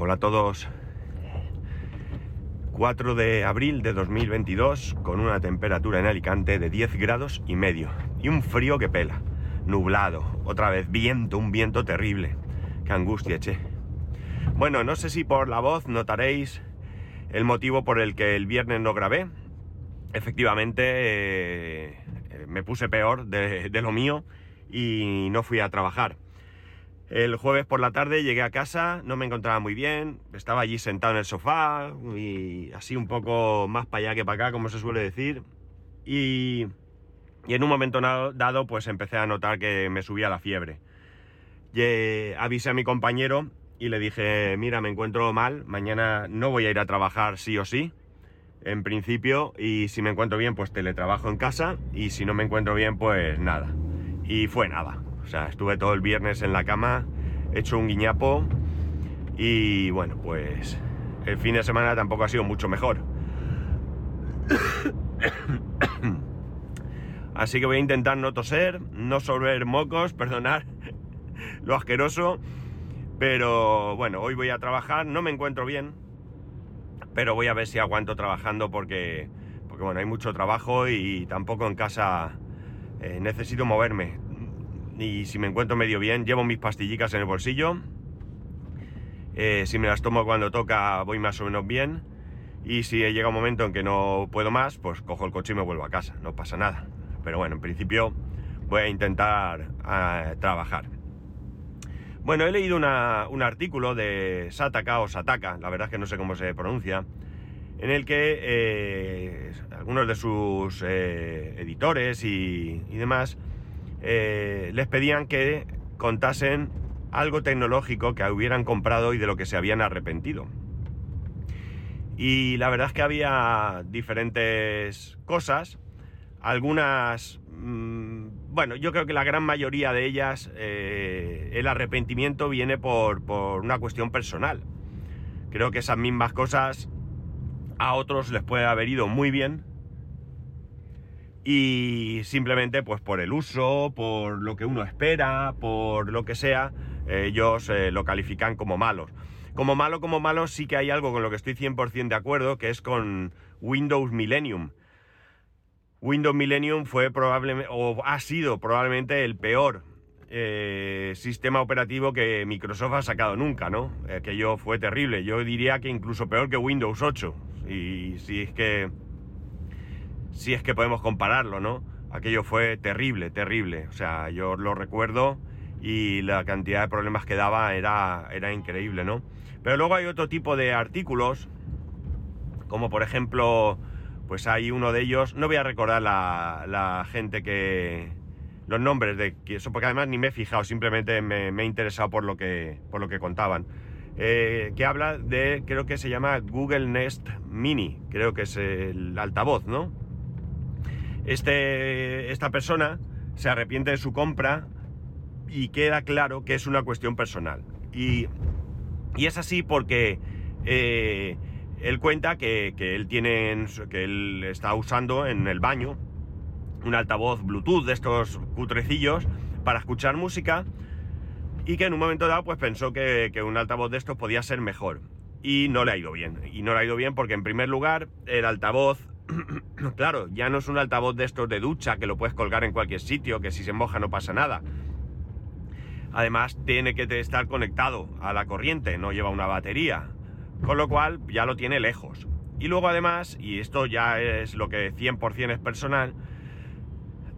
Hola a todos. 4 de abril de 2022 con una temperatura en Alicante de 10 grados y medio y un frío que pela. Nublado, otra vez viento, un viento terrible. Qué angustia, che. Bueno, no sé si por la voz notaréis el motivo por el que el viernes no grabé. Efectivamente, eh, me puse peor de lo mío y no fui a trabajar. El jueves por la tarde llegué a casa, no me encontraba muy bien, estaba allí sentado en el sofá y así un poco más para allá que para acá, como se suele decir. Y, en un momento dado, pues empecé a notar que me subía la fiebre. Y, avisé a mi compañero y le dije, mira, me encuentro mal, mañana no voy a ir a trabajar sí o sí, en principio, y si me encuentro bien, pues teletrabajo en casa, y si no me encuentro bien, pues nada. Y fue nada. Sea, estuve todo el viernes en la cama, hecho un guiñapo y bueno, pues el fin de semana tampoco ha sido mucho mejor. Así que voy a intentar no toser, no solver mocos, perdonar lo asqueroso. Pero bueno, hoy voy a trabajar, no me encuentro bien, pero voy a ver si aguanto trabajando porque, porque bueno, hay mucho trabajo y tampoco en casa eh, necesito moverme y si me encuentro medio bien, llevo mis pastillicas en el bolsillo. Eh, si me las tomo cuando toca, voy más o menos bien. Y si llega un momento en que no puedo más, pues cojo el coche y me vuelvo a casa. No pasa nada. Pero bueno, en principio voy a intentar eh, trabajar. Bueno, he leído un artículo de Sataka o Sataka, la verdad es que no sé cómo se pronuncia, en el que eh, algunos de sus editores y, y demás eh, les pedían que contasen algo tecnológico que hubieran comprado y de lo que se habían arrepentido. Y la verdad es que había diferentes cosas, algunas, mm, bueno, yo creo que la gran mayoría de ellas, eh, el arrepentimiento viene por, por una cuestión personal. Creo que esas mismas cosas a otros les puede haber ido muy bien y simplemente pues por el uso, por lo que uno espera, por lo que sea, ellos eh, lo califican como malos. Como malo, como malo, sí que hay algo con lo que estoy 100% de acuerdo, que es con Windows Millennium. Windows Millennium fue probablemente, o ha sido probablemente el peor eh, sistema operativo que Microsoft ha sacado nunca, ¿no? Aquello fue terrible. Yo diría que incluso peor que Windows 8. Y si es que si es que podemos compararlo, ¿no? Aquello fue terrible, terrible. O sea, yo lo recuerdo y la cantidad de problemas que daba era, era increíble, ¿no? Pero luego hay otro tipo de artículos, como por ejemplo, pues hay uno de ellos, no voy a recordar la, gente que... los nombres de eso, porque además ni me he fijado, simplemente me, he interesado por lo que, por lo que contaban. Eh, que habla de, creo que se llama Google Nest Mini, creo que es el altavoz, ¿no? Este, esta persona se arrepiente de su compra y queda claro que es una cuestión personal. Y, es así porque eh, él cuenta que, él tiene, que él está usando en el baño un altavoz Bluetooth de estos cutrecillos para escuchar música y que en un momento dado pues pensó que, que, un altavoz de estos podía ser mejor y no le ha ido bien y no le ha ido bien porque en primer lugar el altavoz claro, ya no es un altavoz de estos de ducha que lo puedes colgar en cualquier sitio, que si se moja no pasa nada. Además, tiene que estar conectado a la corriente, no lleva una batería. Con lo cual, ya lo tiene lejos. Y luego además, y esto ya es lo que 100% es personal,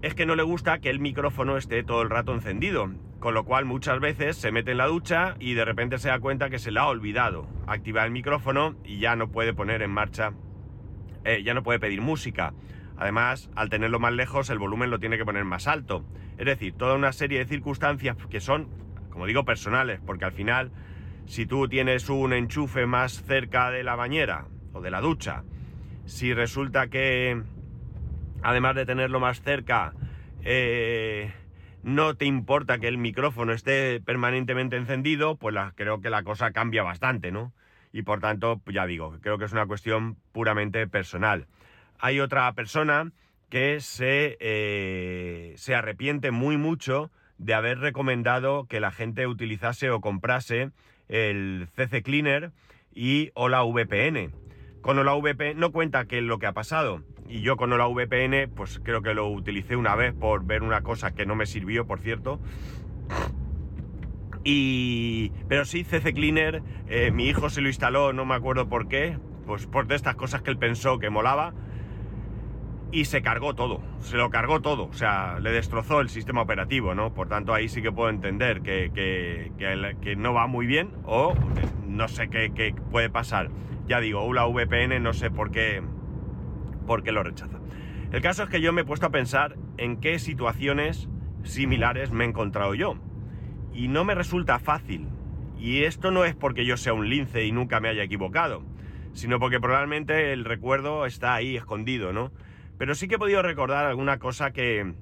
es que no le gusta que el micrófono esté todo el rato encendido. Con lo cual muchas veces se mete en la ducha y de repente se da cuenta que se le ha olvidado activar el micrófono y ya no puede poner en marcha eh, ya no puede pedir música. Además, al tenerlo más lejos, el volumen lo tiene que poner más alto. Es decir, toda una serie de circunstancias que son, como digo, personales, porque al final, si tú tienes un enchufe más cerca de la bañera o de la ducha, si resulta que, además de tenerlo más cerca, eh, no te importa que el micrófono esté permanentemente encendido, pues creo que la cosa cambia bastante, ¿no? Y por tanto, ya digo, creo que es una cuestión puramente personal. Hay otra persona que se, eh, se arrepiente muy mucho de haber recomendado que la gente utilizase o comprase el CC Cleaner y Hola VPN. Con Hola VPN no cuenta qué es lo que ha pasado. Y yo con Hola VPN, pues creo que lo utilicé una vez por ver una cosa que no me sirvió, por cierto. Y. Pero sí, CC Cleaner, eh, mi hijo se lo instaló, no me acuerdo por qué. Pues por de estas cosas que él pensó que molaba. Y se cargó todo, se lo cargó todo, o sea, le destrozó el sistema operativo, ¿no? Por tanto, ahí sí que puedo entender que, que, que, no va muy bien o no sé qué, puede pasar. Ya digo, una VPN no sé por qué, por qué lo rechaza. El caso es que yo me he puesto a pensar en qué situaciones similares me he encontrado yo y no me resulta fácil. Y esto no es porque yo sea un lince y nunca me haya equivocado, sino porque probablemente el recuerdo está ahí escondido, ¿no? Pero sí que he podido recordar alguna cosa que...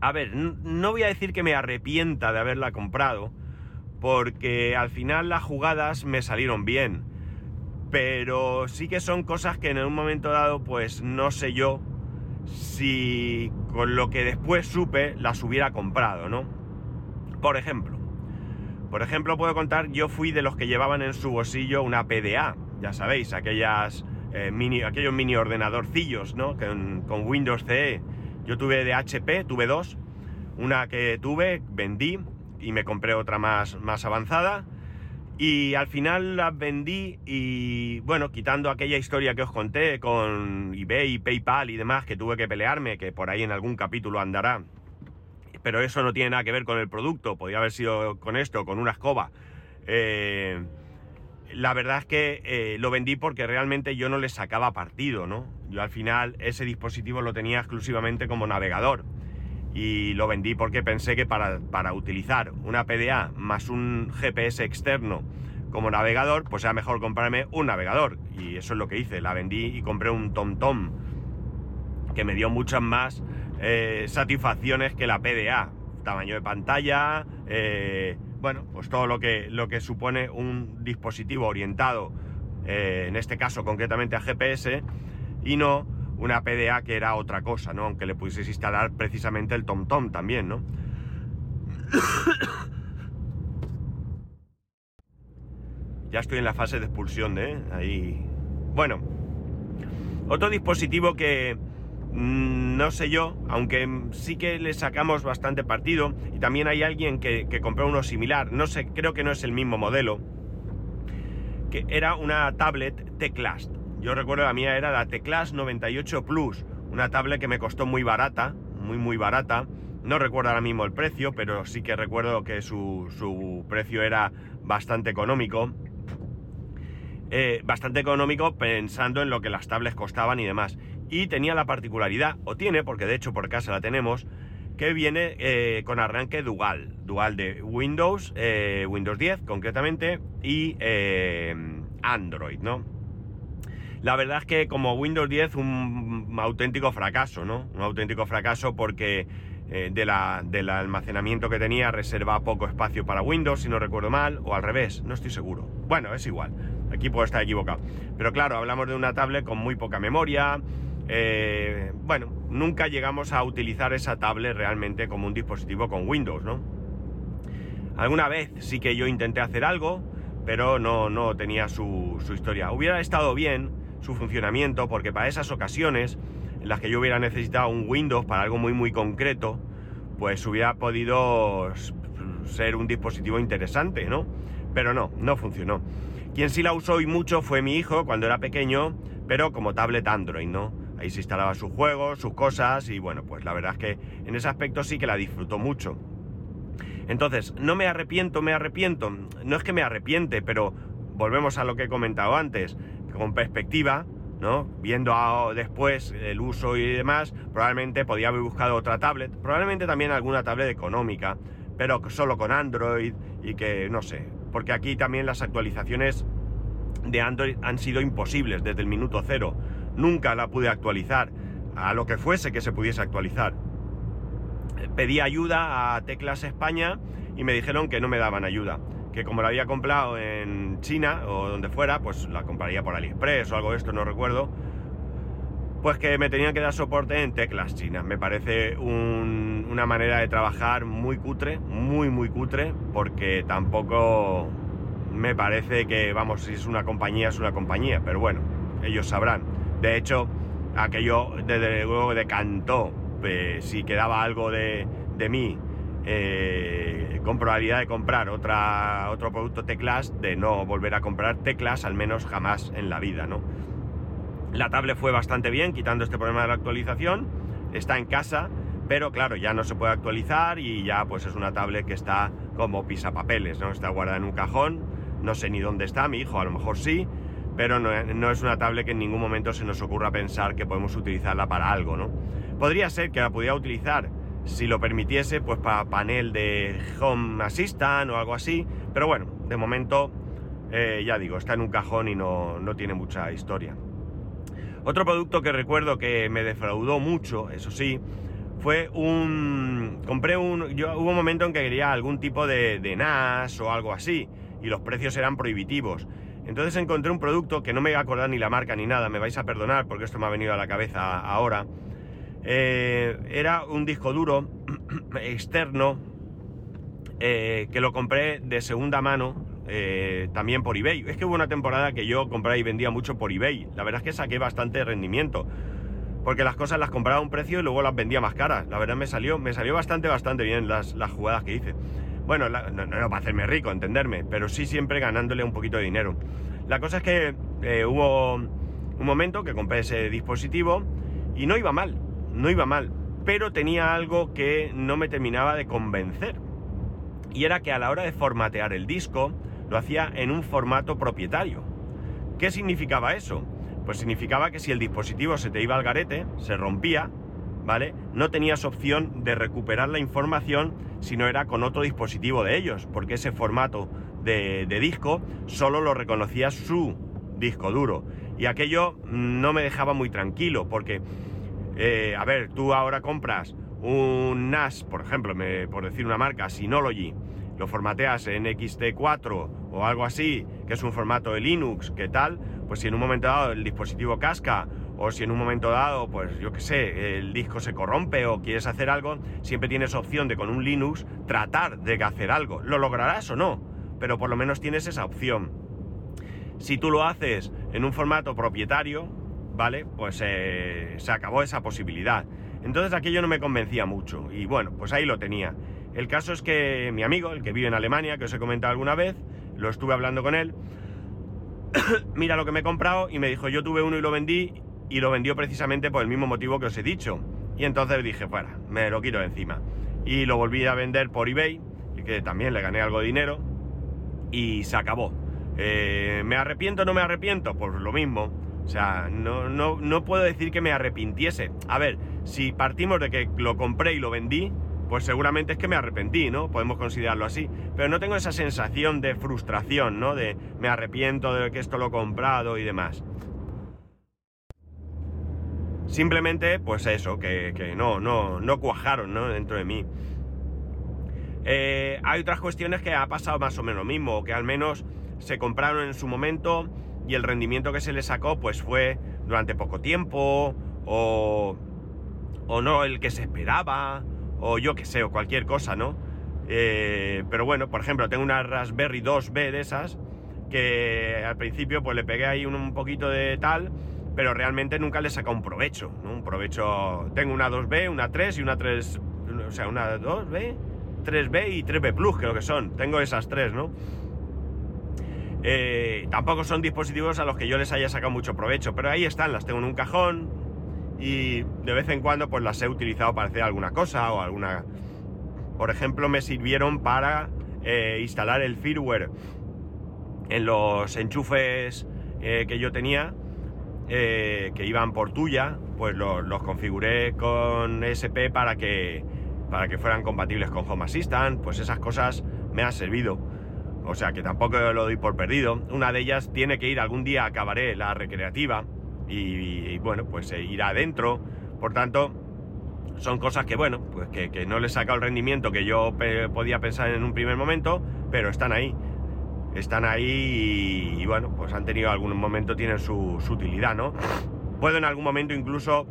A ver, no voy a decir que me arrepienta de haberla comprado, porque al final las jugadas me salieron bien. Pero sí que son cosas que en un momento dado, pues no sé yo si con lo que después supe las hubiera comprado, ¿no? Por ejemplo, por ejemplo puedo contar, yo fui de los que llevaban en su bolsillo una PDA, ya sabéis, aquellas eh, mini, aquellos mini ordenadorcillos, ¿no? Con, con, Windows CE. Yo tuve de HP, tuve dos, una que tuve, vendí y me compré otra más, más avanzada. Y al final las vendí y bueno, quitando aquella historia que os conté con eBay, PayPal y demás, que tuve que pelearme, que por ahí en algún capítulo andará, pero eso no tiene nada que ver con el producto, podría haber sido con esto, con una escoba. Eh, la verdad es que eh, lo vendí porque realmente yo no le sacaba partido, ¿no? Yo al final ese dispositivo lo tenía exclusivamente como navegador y lo vendí porque pensé que para, para utilizar una PDA más un GPS externo como navegador, pues era mejor comprarme un navegador. Y eso es lo que hice, la vendí y compré un TomTom, que me dio muchas más eh, satisfacciones que la PDA. Tamaño de pantalla, eh, bueno, pues todo lo que, lo que supone un dispositivo orientado, eh, en este caso concretamente a GPS, y no una PDA que era otra cosa, ¿no? Aunque le pudieses instalar precisamente el TomTom también, ¿no? ya estoy en la fase de expulsión, ¿eh? Ahí. Bueno, otro dispositivo que, no sé yo, aunque sí que le sacamos bastante partido y también hay alguien que, compró uno similar, no sé, creo que no es el mismo modelo, que era una tablet Teclast. Yo recuerdo la mía era la Teclast 98 Plus, una tablet que me costó muy barata, muy muy barata. No recuerdo ahora mismo el precio, pero sí que recuerdo que su, su precio era bastante económico. Eh, bastante económico pensando en lo que las tablets costaban y demás y tenía la particularidad, o tiene, porque de hecho por casa la tenemos, que viene eh, con arranque dual, dual de Windows, eh, Windows 10 concretamente, y eh, Android, ¿no? La verdad es que como Windows 10 un, auténtico fracaso, ¿no? Un auténtico fracaso porque de la, del almacenamiento que tenía reserva poco espacio para Windows, si no recuerdo mal, o al revés, no estoy seguro. Bueno, es igual, aquí puedo estar equivocado. Pero claro, hablamos de una tablet con muy poca memoria, eh, bueno, nunca llegamos a utilizar esa tablet realmente como un dispositivo con Windows, ¿no? Alguna vez sí que yo intenté hacer algo, pero no, no tenía su, historia. Hubiera estado bien su funcionamiento porque para esas ocasiones en las que yo hubiera necesitado un Windows para algo muy muy concreto, pues hubiera podido ser un dispositivo interesante, ¿no? Pero no, no funcionó. Quien sí la usó y mucho fue mi hijo cuando era pequeño, pero como tablet Android, ¿no? Ahí se instalaba sus juegos, sus cosas y bueno, pues la verdad es que en ese aspecto sí que la disfrutó mucho. Entonces, no me arrepiento, me arrepiento. No es que me arrepiente, pero volvemos a lo que he comentado antes. Con perspectiva, ¿no? Viendo después el uso y demás, probablemente podía haber buscado otra tablet. Probablemente también alguna tablet económica, pero solo con Android y que, no sé. Porque aquí también las actualizaciones de Android han sido imposibles desde el minuto cero nunca la pude actualizar, a lo que fuese que se pudiese actualizar. Pedí ayuda a Teclas España y me dijeron que no me daban ayuda, que como la había comprado en China o donde fuera, pues la compraría por AliExpress o algo de esto, no recuerdo, pues que me tenían que dar soporte en teclas chinas. Me parece una manera de trabajar muy cutre, muy, muy cutre, porque tampoco, me parece que, vamos, si es una compañía, es una compañía, pero bueno, ellos sabrán. De hecho, aquello desde luego decantó, eh, si quedaba algo de, mí, eh, con probabilidad de comprar otro producto teclas, de no volver a comprar teclas, al menos jamás en la vida, ¿no? La tablet fue bastante bien, quitando este problema de la actualización, está en casa, pero claro, ya no se puede actualizar y ya pues es una tablet que está como pisapapeles, ¿no? Está guardada en un cajón, no sé ni dónde está, mi hijo a lo mejor sí, pero no, es una tablet que en ningún momento se nos ocurra pensar que podemos utilizarla para algo, ¿no? Podría ser que la pudiera utilizar, si lo permitiese, pues para panel de Home Assistant o algo así, pero bueno, de momento, eh, ya digo, está en un cajón y no, no tiene mucha historia. Otro producto que recuerdo que me defraudó mucho, eso sí, fue un... Compré un... Yo, hubo un momento en que quería algún tipo de, de NAS o algo así, y los precios eran prohibitivos. Entonces encontré un producto que no me voy a acordar ni la marca ni nada, me vais a perdonar porque esto me ha venido a la cabeza ahora. Eh, era un disco duro externo eh, que lo compré de segunda mano eh, también por eBay. Es que hubo una temporada que yo compraba y vendía mucho por eBay. La verdad es que saqué bastante rendimiento. Porque las cosas las compraba a un precio y luego las vendía más caras. La verdad me salió, me salió bastante, bastante bien las, las jugadas que hice. Bueno, no, no, para hacerme rico, entenderme, pero sí siempre ganándole un poquito de dinero. La cosa es que eh, hubo un momento que compré ese dispositivo y no iba mal, no iba mal, pero tenía algo que no me terminaba de convencer. Y era que a la hora de formatear el disco, lo hacía en un formato propietario. ¿Qué significaba eso? Pues significaba que si el dispositivo se te iba al garete, se rompía, ¿vale? No tenías opción de recuperar la información si no era con otro dispositivo de ellos, porque ese formato de, disco solo lo reconocía su disco duro. Y aquello no me dejaba muy tranquilo, porque, eh, a ver, tú ahora compras un NAS, por ejemplo, por decir una marca, Synology, lo formateas en XT4 o algo así, que es un formato de Linux, ¿qué tal? Pues si en un momento dado el dispositivo casca o si en un momento dado, pues yo qué sé, el disco se corrompe o quieres hacer algo, siempre tienes opción de con un Linux tratar de hacer algo. ¿Lo lograrás o no? Pero por lo menos tienes esa opción. Si tú lo haces en un formato propietario, ¿vale? Pues eh, se acabó esa posibilidad. Entonces aquello no me convencía mucho. Y bueno, pues ahí lo tenía. El caso es que mi amigo, el que vive en Alemania, que os he comentado alguna vez, lo estuve hablando con él, mira lo que me he comprado y me dijo, yo tuve uno y lo vendí y lo vendió precisamente por el mismo motivo que os he dicho. Y entonces dije, fuera, me lo quito encima. Y lo volví a vender por eBay, que también le gané algo de dinero, y se acabó. Eh, ¿Me arrepiento o no me arrepiento? Pues lo mismo. O sea, no, no, no puedo decir que me arrepintiese. A ver, si partimos de que lo compré y lo vendí, pues seguramente es que me arrepentí, ¿no? Podemos considerarlo así. Pero no tengo esa sensación de frustración, ¿no? De me arrepiento de que esto lo he comprado y demás. Simplemente, pues eso, que, no, no, no cuajaron ¿no? dentro de mí. Eh, hay otras cuestiones que ha pasado más o menos lo mismo, que al menos se compraron en su momento y el rendimiento que se le sacó pues fue durante poco tiempo o, o no el que se esperaba o yo que sé, o cualquier cosa, ¿no? Eh, pero bueno, por ejemplo, tengo una Raspberry 2B de esas que al principio pues le pegué ahí un poquito de tal pero realmente nunca le saca un provecho. Un provecho... Tengo una 2B, una 3 y una 3... O sea, una 2B, 3B y 3B Plus, creo que son. Tengo esas tres, ¿no? Eh, tampoco son dispositivos a los que yo les haya sacado mucho provecho, pero ahí están, las tengo en un cajón y de vez en cuando pues las he utilizado para hacer alguna cosa o alguna... Por ejemplo, me sirvieron para eh, instalar el firmware en los enchufes eh, que yo tenía eh, que iban por tuya, pues los, configuré con SP para que, para que fueran compatibles con Home Assistant, pues esas cosas me han servido. O sea que tampoco lo doy por perdido. Una de ellas tiene que ir algún día, acabaré la recreativa y, bueno, pues irá adentro. Por tanto, son cosas que bueno, pues que, no le he sacado el rendimiento que yo podía pensar en un primer momento, pero están ahí están ahí y, bueno, pues han tenido algún momento, tienen su, utilidad, ¿no? Puedo en algún momento incluso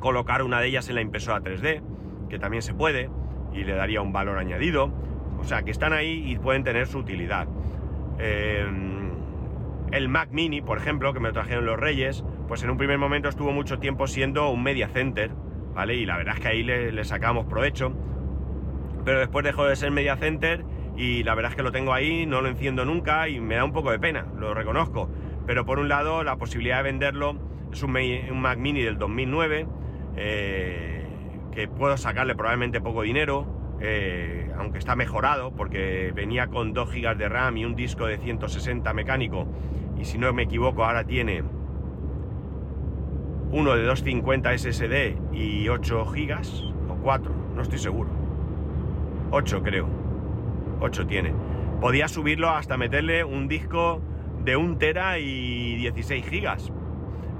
colocar una de ellas en la impresora 3D, que también se puede, y le daría un valor añadido. O sea, que están ahí y pueden tener su utilidad. eh, el Mac Mini, por ejemplo, que me trajeron los Reyes, pues en un primer momento estuvo mucho tiempo siendo un media center, ¿vale? Y la verdad es que ahí le, le sacamos provecho. Pero después dejó de ser media center y la verdad es que lo tengo ahí, no lo enciendo nunca y me da un poco de pena, lo reconozco. Pero por un lado, la posibilidad de venderlo es un, Mac Mini del 2009, eh, que puedo sacarle probablemente poco dinero, eh, aunque está mejorado, porque venía con 2 GB de RAM y un disco de 160 mecánico, y si no me equivoco, ahora tiene uno de 250 SSD y 8 GB, o 4, no estoy seguro. 8 creo. 8 tiene. Podía subirlo hasta meterle un disco de 1 tera y 16 gigas.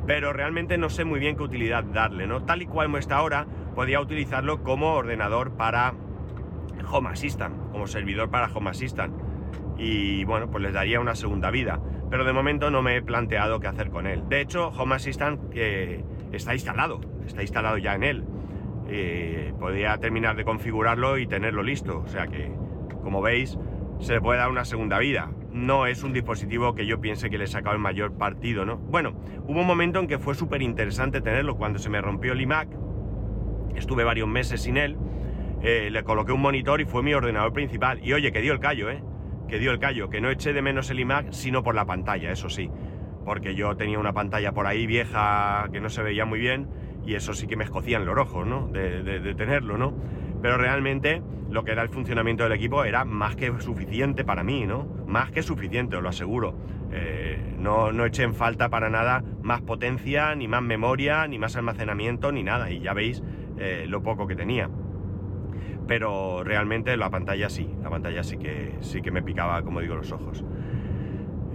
Pero realmente no sé muy bien qué utilidad darle, ¿no? Tal y cual está ahora, podía utilizarlo como ordenador para Home Assistant, como servidor para Home Assistant. Y bueno, pues les daría una segunda vida. Pero de momento no me he planteado qué hacer con él. De hecho, Home Assistant que está instalado, está instalado ya en él. Eh, podría terminar de configurarlo y tenerlo listo. O sea que, como veis, se le puede dar una segunda vida. No es un dispositivo que yo piense que le he sacado el mayor partido, ¿no? Bueno, hubo un momento en que fue súper interesante tenerlo cuando se me rompió el iMac. Estuve varios meses sin él. Eh, le coloqué un monitor y fue mi ordenador principal. Y oye, que dio el callo, ¿eh? Que dio el callo. Que no eché de menos el iMac, sino por la pantalla, eso sí. Porque yo tenía una pantalla por ahí vieja que no se veía muy bien y eso sí que me escocían los ojos, ¿no? De, tenerlo, ¿no? Pero realmente lo que era el funcionamiento del equipo era más que suficiente para mí, ¿no? Más que suficiente, os lo aseguro. Eh, no, no eché en falta para nada más potencia, ni más memoria, ni más almacenamiento, ni nada. Y ya veis eh, lo poco que tenía. Pero realmente la pantalla sí, la pantalla sí que, sí que me picaba, como digo, los ojos.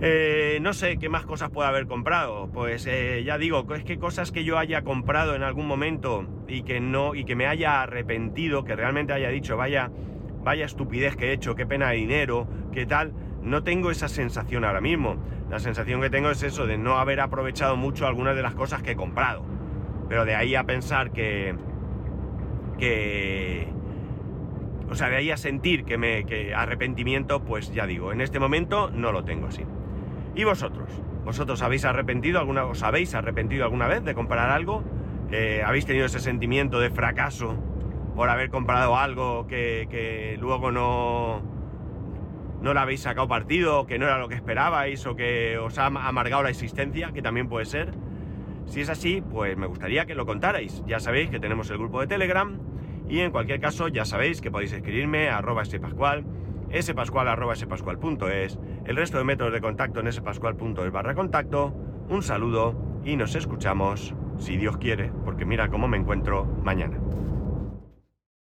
Eh, no sé qué más cosas puedo haber comprado. Pues eh, ya digo, es que cosas que yo haya comprado en algún momento y que no, y que me haya arrepentido, que realmente haya dicho, vaya, vaya estupidez que he hecho, qué pena de dinero, qué tal. No tengo esa sensación ahora mismo. La sensación que tengo es eso, de no haber aprovechado mucho algunas de las cosas que he comprado. Pero de ahí a pensar que. que. O sea, de ahí a sentir que me. que arrepentimiento, pues ya digo, en este momento no lo tengo así. ¿Y vosotros? ¿Vosotros habéis arrepentido alguna, os habéis arrepentido alguna vez de comprar algo? Eh, ¿Habéis tenido ese sentimiento de fracaso por haber comprado algo que, luego no, no le habéis sacado partido, que no era lo que esperabais o que os ha amargado la existencia, que también puede ser? Si es así, pues me gustaría que lo contarais. Ya sabéis que tenemos el grupo de Telegram y en cualquier caso ya sabéis que podéis escribirme a arroba pascual spascual.es, el resto de métodos de contacto en spascual.es barra contacto. Un saludo y nos escuchamos, si Dios quiere, porque mira cómo me encuentro mañana.